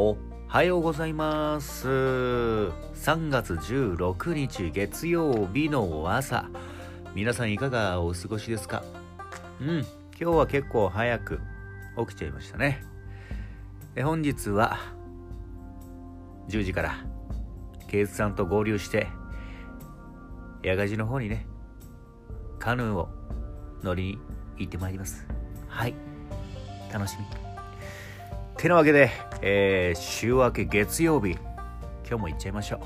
おはようございます。3月16日月曜日の朝。皆さんいかがお過ごしですか？うん、今日は結構早く起きちゃいましたね。で本日は10時からケイズさんと合流して、矢賀寺の方にね、カヌーを乗りに行ってまいります。はい。楽しみ。てなわけで、えー週明け月曜日、今日も行っちゃいましょう。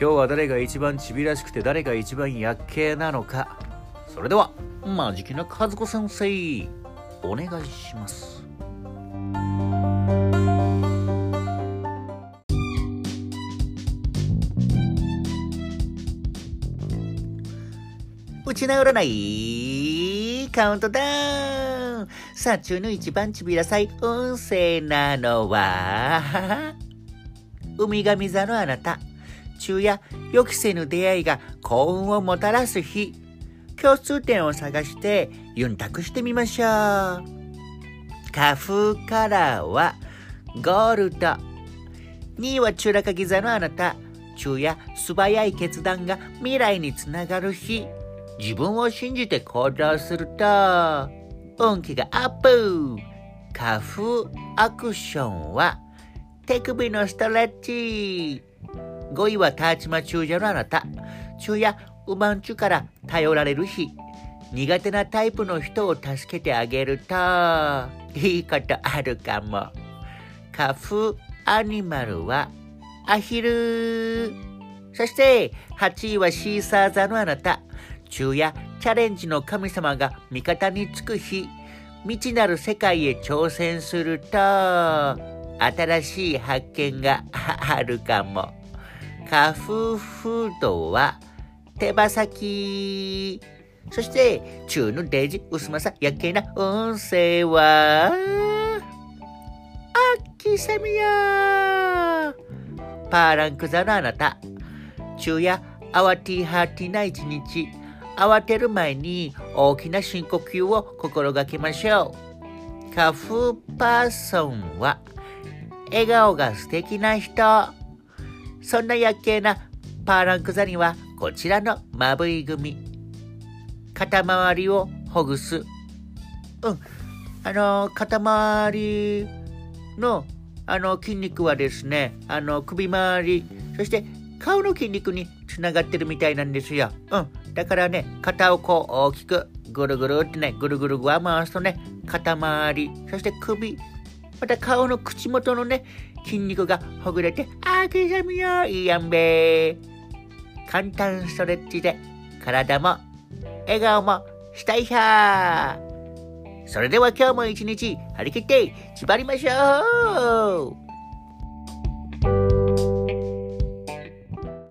今日は誰が一番ちびらしくて誰が一番やっけなのか。それでは、マジキな和子先生、お願いします。うちな占いカウントダウンさあ、中の一番ちびらさい運勢なのは、ウミガミ座のあなた。昼夜、予期せぬ出会いが幸運をもたらす日。共通点を探して、ユンタクしてみましょう。花風カラーは、ゴールド。2位は中落ギ座のあなた。昼夜、素早い決断が未来につながる日。自分を信じて行動すると、運気がアップ花風アクションは、手首のストレッチ。5位はターチマ中者のあなた。昼夜、うまんちゅから頼られる日。苦手なタイプの人を助けてあげると、いいことあるかも。花風アニマルは、アヒル。そして、8位はシーサー座のあなた。昼夜、チャレンジの神様が味方につく日。未知なる世界へ挑戦すると、新しい発見があるかも。花風フードは手羽先。そして、中のデジ薄まさやけな運勢は、秋セミヤパーランク座のあなた。昼夜、慌てはてな一日。慌てる前に大きな深呼吸を心がけましょう。花風パーソンは、笑顔が素敵な人。そんな夜景なパーランク座にはこちらのまぶい組。肩周りをほぐす。うん。あの、肩周りのあの筋肉はですね、あの首周り、そして顔の筋肉につながってるみたいなんですよ。うん。だからね、肩をこう大きくぐるぐるってね、ぐるぐるぐわ回すとね、肩周り、そして首、また顔の口元のね、筋肉がほぐれて、あきさみよ、いいやんべ簡単ストレッチで、体も、笑顔も、したいはそれでは今日も一日、張り切って、縛りましょう。